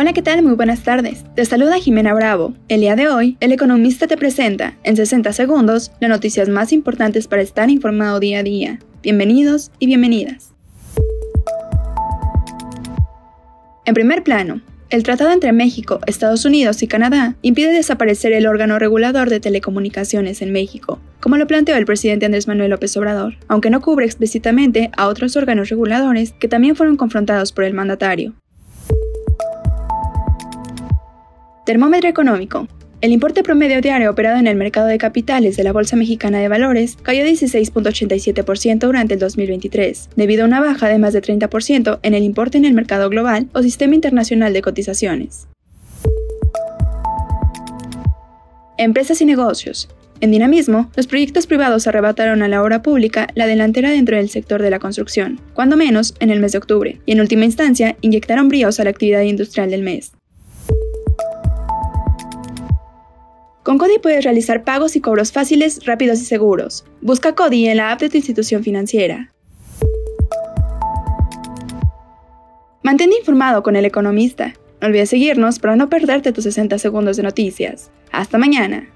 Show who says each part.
Speaker 1: Hola, ¿qué tal? Muy buenas tardes. Te saluda Jimena Bravo. El día de hoy, el economista te presenta, en 60 segundos, las noticias más importantes para estar informado día a día. Bienvenidos y bienvenidas. En primer plano, el tratado entre México, Estados Unidos y Canadá impide desaparecer el órgano regulador de telecomunicaciones en México, como lo planteó el presidente Andrés Manuel López Obrador, aunque no cubre explícitamente a otros órganos reguladores que también fueron confrontados por el mandatario. Termómetro económico. El importe promedio diario operado en el mercado de capitales de la Bolsa Mexicana de Valores cayó 16.87% durante el 2023, debido a una baja de más de 30% en el importe en el mercado global o sistema internacional de cotizaciones. Empresas y negocios. En dinamismo, los proyectos privados arrebataron a la obra pública la delantera dentro del sector de la construcción, cuando menos en el mes de octubre, y en última instancia inyectaron bríos a la actividad industrial del mes. Con Cody puedes realizar pagos y cobros fáciles, rápidos y seguros. Busca Cody en la app de tu institución financiera. Mantente informado con el economista. No olvides seguirnos para no perderte tus 60 segundos de noticias. Hasta mañana.